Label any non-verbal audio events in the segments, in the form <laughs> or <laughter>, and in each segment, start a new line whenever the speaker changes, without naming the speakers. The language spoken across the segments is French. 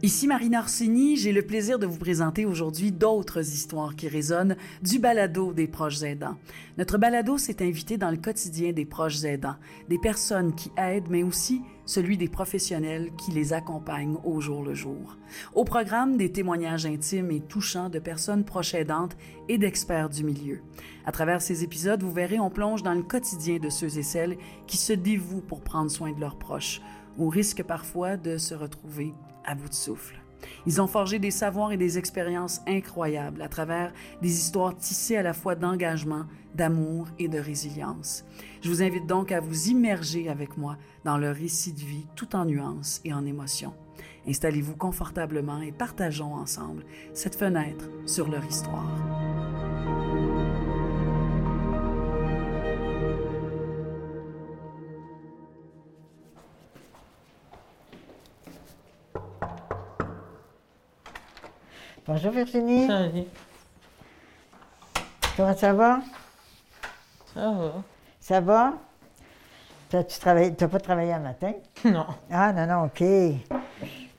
Ici Marina Orsini, j'ai le plaisir de vous présenter aujourd'hui d'autres histoires qui résonnent du balado des proches aidants. Notre balado s'est invité dans le quotidien des proches aidants, des personnes qui aident, mais aussi celui des professionnels qui les accompagnent au jour le jour. Au programme, des témoignages intimes et touchants de personnes proches aidantes et d'experts du milieu. À travers ces épisodes, vous verrez, on plonge dans le quotidien de ceux et celles qui se dévouent pour prendre soin de leurs proches, au risque parfois de se retrouver à bout de souffle. Ils ont forgé des savoirs et des expériences incroyables à travers des histoires tissées à la fois d'engagement, d'amour et de résilience. Je vous invite donc à vous immerger avec moi dans leur récit de vie tout en nuances et en émotions. Installez-vous confortablement et partageons ensemble cette fenêtre sur leur histoire.
Bonjour Virginie.
Salut.
Comment ça va?
Ça va?
Ça va? Tu travailles, t'as pas travaillé un matin? <laughs>
Non.
Ah non, non, OK.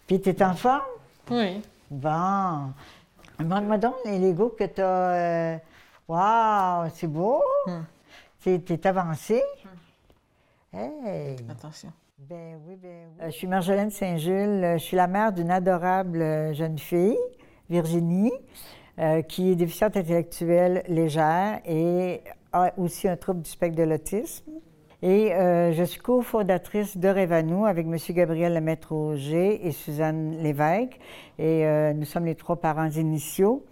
Puis t'es en forme?
Oui.
Bon. Montre-moi donc les Legos que t'as. euh, Wow, c'est beau!
Hmm.
T'es, t'es avancé? Hey!
Attention.
Ben oui, ben oui. Euh, je suis Marjolaine Saint-Jules. Je suis la mère d'une adorable euh, jeune fille, Virginie, euh, qui est déficiente intellectuelle légère et a aussi un trouble du spectre de l'autisme. Et euh, je suis cofondatrice de Révanou avec M. Gabriel Lemaitre-Auger et Suzanne Lévesque. Et euh, nous sommes les trois parents initiaux.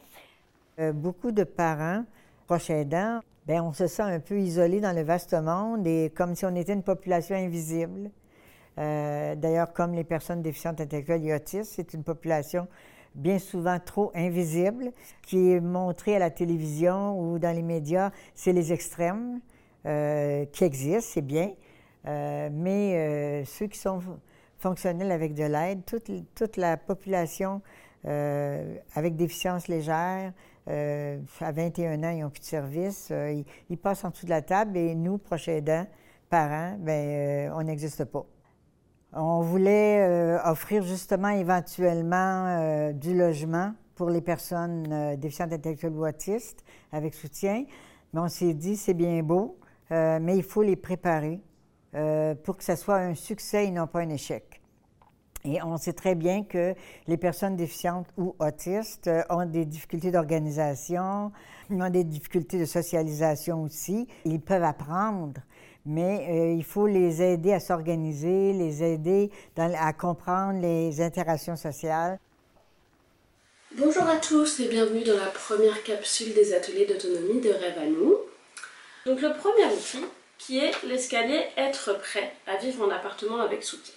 Beaucoup de parents proches aidants, ben, on se sent un peu isolé dans le vaste monde et comme si on était une population invisible. D'ailleurs, comme les personnes déficientes intellectuelles et autistes, c'est une population bien souvent trop invisible, qui est montrée à la télévision ou dans les médias, c'est les extrêmes euh, qui existent, c'est bien, Euh, mais euh, ceux qui sont fonctionnels avec de l'aide, toute, la population avec déficience légère, à 21 ans, ils n'ont plus de service, ils, passent en dessous de la table et nous, proches aidants, parents, euh, on n'existe pas. On voulait euh, offrir justement éventuellement euh, du logement pour les personnes euh, déficientes intellectuelles ou autistes avec soutien, mais on s'est dit c'est bien beau, mais il faut les préparer pour que ça soit un succès et non pas un échec. Et on sait très bien que les personnes déficientes ou autistes ont des difficultés d'organisation, ont des difficultés de socialisation aussi. Ils peuvent apprendre, mais euh, il faut les aider à s'organiser, les aider à comprendre les interactions sociales.
Bonjour à tous et bienvenue dans la première capsule des ateliers d'autonomie de Rêve à nous. Donc le premier outil qui est l'escalier être prêt à vivre en appartement avec soutien.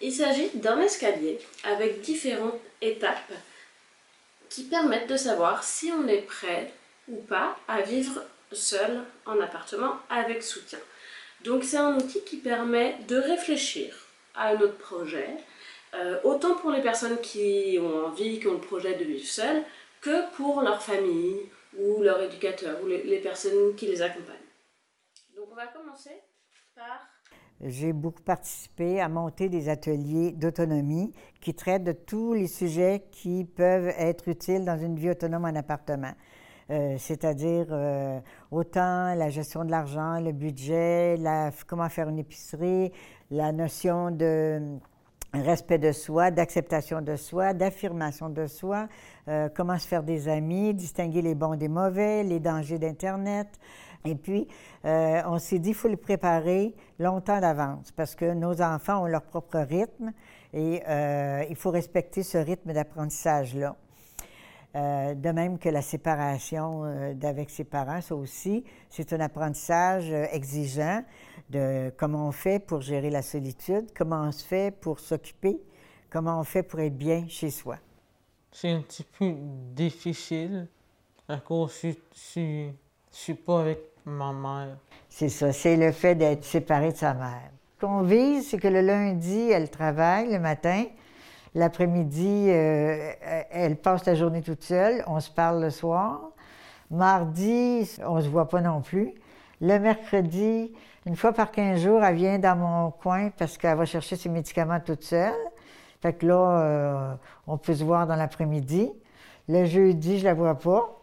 Il s'agit d'un escalier avec différentes étapes qui permettent de savoir si on est prêt ou pas à vivre seul en appartement avec soutien. Donc c'est un outil qui permet de réfléchir à notre projet, euh, autant pour les personnes qui ont envie, qui ont le projet de vivre seules, que pour leur famille ou leur éducateur ou les, les personnes qui les accompagnent. Donc on va commencer par
J'ai beaucoup participé à monter des ateliers d'autonomie qui traitent de tous les sujets qui peuvent être utiles dans une vie autonome en appartement. Euh, c'est-à-dire euh, autant la gestion de l'argent, le budget, comment faire une épicerie, la notion de respect de soi, d'acceptation de soi, d'affirmation de soi, euh, comment se faire des amis, distinguer les bons des mauvais, les dangers d'Internet. Et puis, euh, on s'est dit, il faut le préparer longtemps d'avance parce que nos enfants ont leur propre rythme et euh, il faut respecter ce rythme d'apprentissage-là. Euh, de même que la séparation euh, d'avec ses parents, ça aussi, c'est un apprentissage euh, exigeant de comment on fait pour gérer la solitude, comment on se fait pour s'occuper, comment on fait pour être bien chez soi.
C'est un petit peu difficile à cause que je je suis pas avec ma mère.
C'est ça, c'est le fait d'être séparé de sa mère. Ce qu'on vise, c'est que le lundi, elle travaille le matin. L'après-midi, euh, elle passe la journée toute seule. On se parle le soir. Mardi, on se voit pas non plus. Le mercredi, une fois par 15 jours, elle vient dans mon coin parce qu'elle va chercher ses médicaments toute seule. Fait que là, euh, on peut se voir dans l'après-midi. Le jeudi, je la vois pas.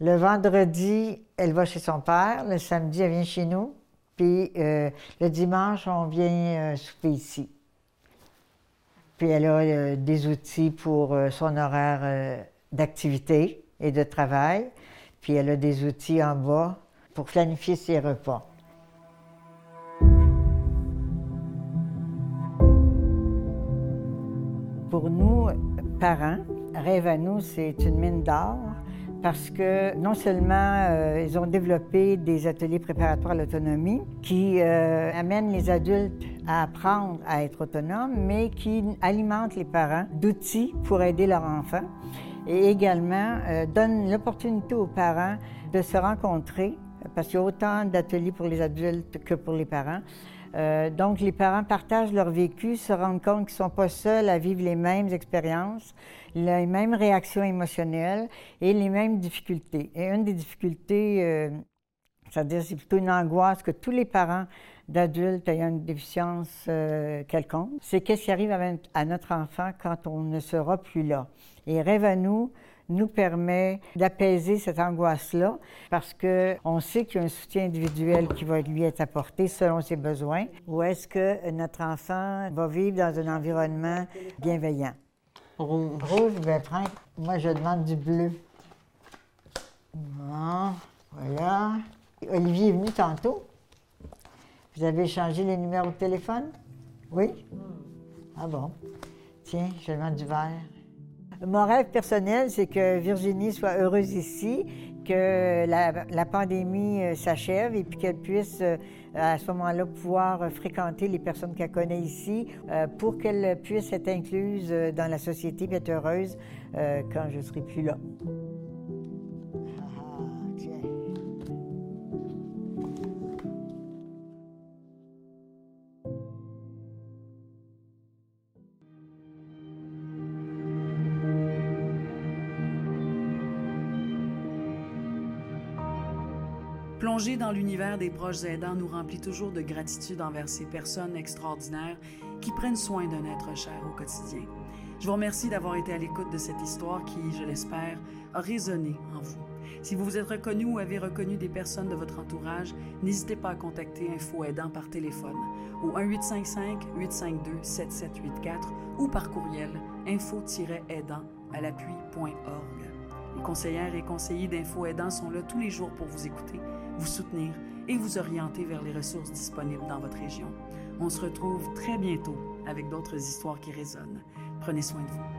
Le vendredi, elle va chez son père. Le samedi, elle vient chez nous. Puis euh, le dimanche, on vient souper ici. Puis elle a euh, des outils pour euh, son horaire euh, d'activité et de travail. Puis elle a des outils en bas pour planifier ses repas. Pour nous, parents, Rêve à nous, c'est une mine d'or parce que non seulement ils ont développé des ateliers préparatoires à l'autonomie qui amènent les adultes à apprendre à être autonomes, mais qui alimentent les parents d'outils pour aider leurs enfants et également euh, donnent l'opportunité aux parents de se rencontrer parce qu'il y a autant d'ateliers pour les adultes que pour les parents. Euh, donc, les parents partagent leur vécu, se rendent compte qu'ils ne sont pas seuls à vivre les mêmes expériences, les mêmes réactions émotionnelles et les mêmes difficultés. Et une des difficultés, euh, c'est-à-dire c'est plutôt une angoisse que tous les parents d'adultes ayant une déficience euh, quelconque, c'est qu'est-ce qui arrive à, notre enfant quand on ne sera plus là. Et Rêve à nous nous permet d'apaiser cette angoisse-là parce qu'on sait qu'il y a un soutien individuel qui va lui être apporté selon ses besoins ou est-ce que notre enfant va vivre dans un environnement bienveillant?
Rouge.
Rouge, prendre. Moi, je demande du bleu. Voilà. Olivier est venu tantôt. Vous avez changé les numéros de téléphone? Oui? Ah bon. Tiens, je demande du vert. Mon rêve personnel, c'est que Virginie soit heureuse ici, que la, la pandémie euh, s'achève et puis qu'elle puisse euh, à ce moment-là pouvoir fréquenter les personnes qu'elle connaît ici euh, pour qu'elle puisse être incluse dans la société et être heureuse quand je serai plus là.
Plonger dans l'univers des proches aidants nous remplit toujours de gratitude envers ces personnes extraordinaires qui prennent soin d'un être cher au quotidien. Je vous remercie d'avoir été à l'écoute de cette histoire qui, je l'espère, a résonné en vous. Si vous vous êtes reconnu ou avez reconnu des personnes de votre entourage, n'hésitez pas à contacter Info Aidant par téléphone au 1-855-852-7784 ou par courriel info-aidant à l'appui.org. Les conseillères et conseillers d'Info Aidant sont là tous les jours pour vous écouter, vous soutenir et vous orienter vers les ressources disponibles dans votre région. On se retrouve très bientôt avec d'autres histoires qui résonnent. Prenez soin de vous.